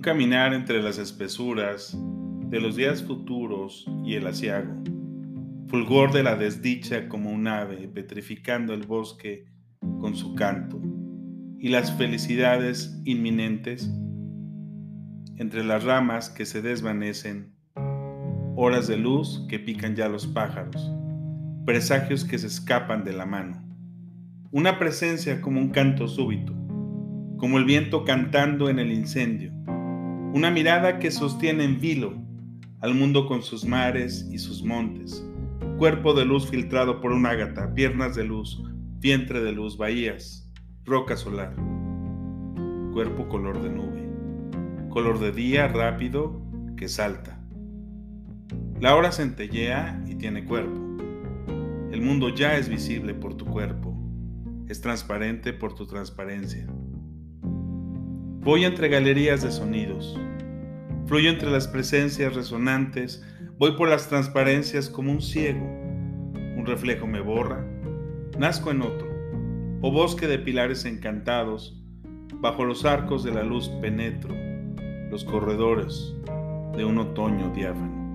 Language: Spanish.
caminar entre las espesuras de los días futuros y el asiago, fulgor de la desdicha como un ave petrificando el bosque con su canto, y las felicidades inminentes entre las ramas que se desvanecen, horas de luz que pican ya los pájaros, presagios que se escapan de la mano, una presencia como un canto súbito, como el viento cantando en el incendio, una mirada que sostiene en vilo al mundo con sus mares y sus montes, cuerpo de luz filtrado por un ágata, piernas de luz, vientre de luz, bahías, roca solar, cuerpo color de nube, color de día rápido que salta. La hora centellea y tiene cuerpo. El mundo ya es visible por tu cuerpo, es transparente por tu transparencia. Voy entre galerías de sonidos, fluyo entre las presencias resonantes, voy por las transparencias como un ciego. Un reflejo me borra, nazco en otro, o bosque de pilares encantados, bajo los arcos de la luz penetro. Los corredores de un otoño diáfano.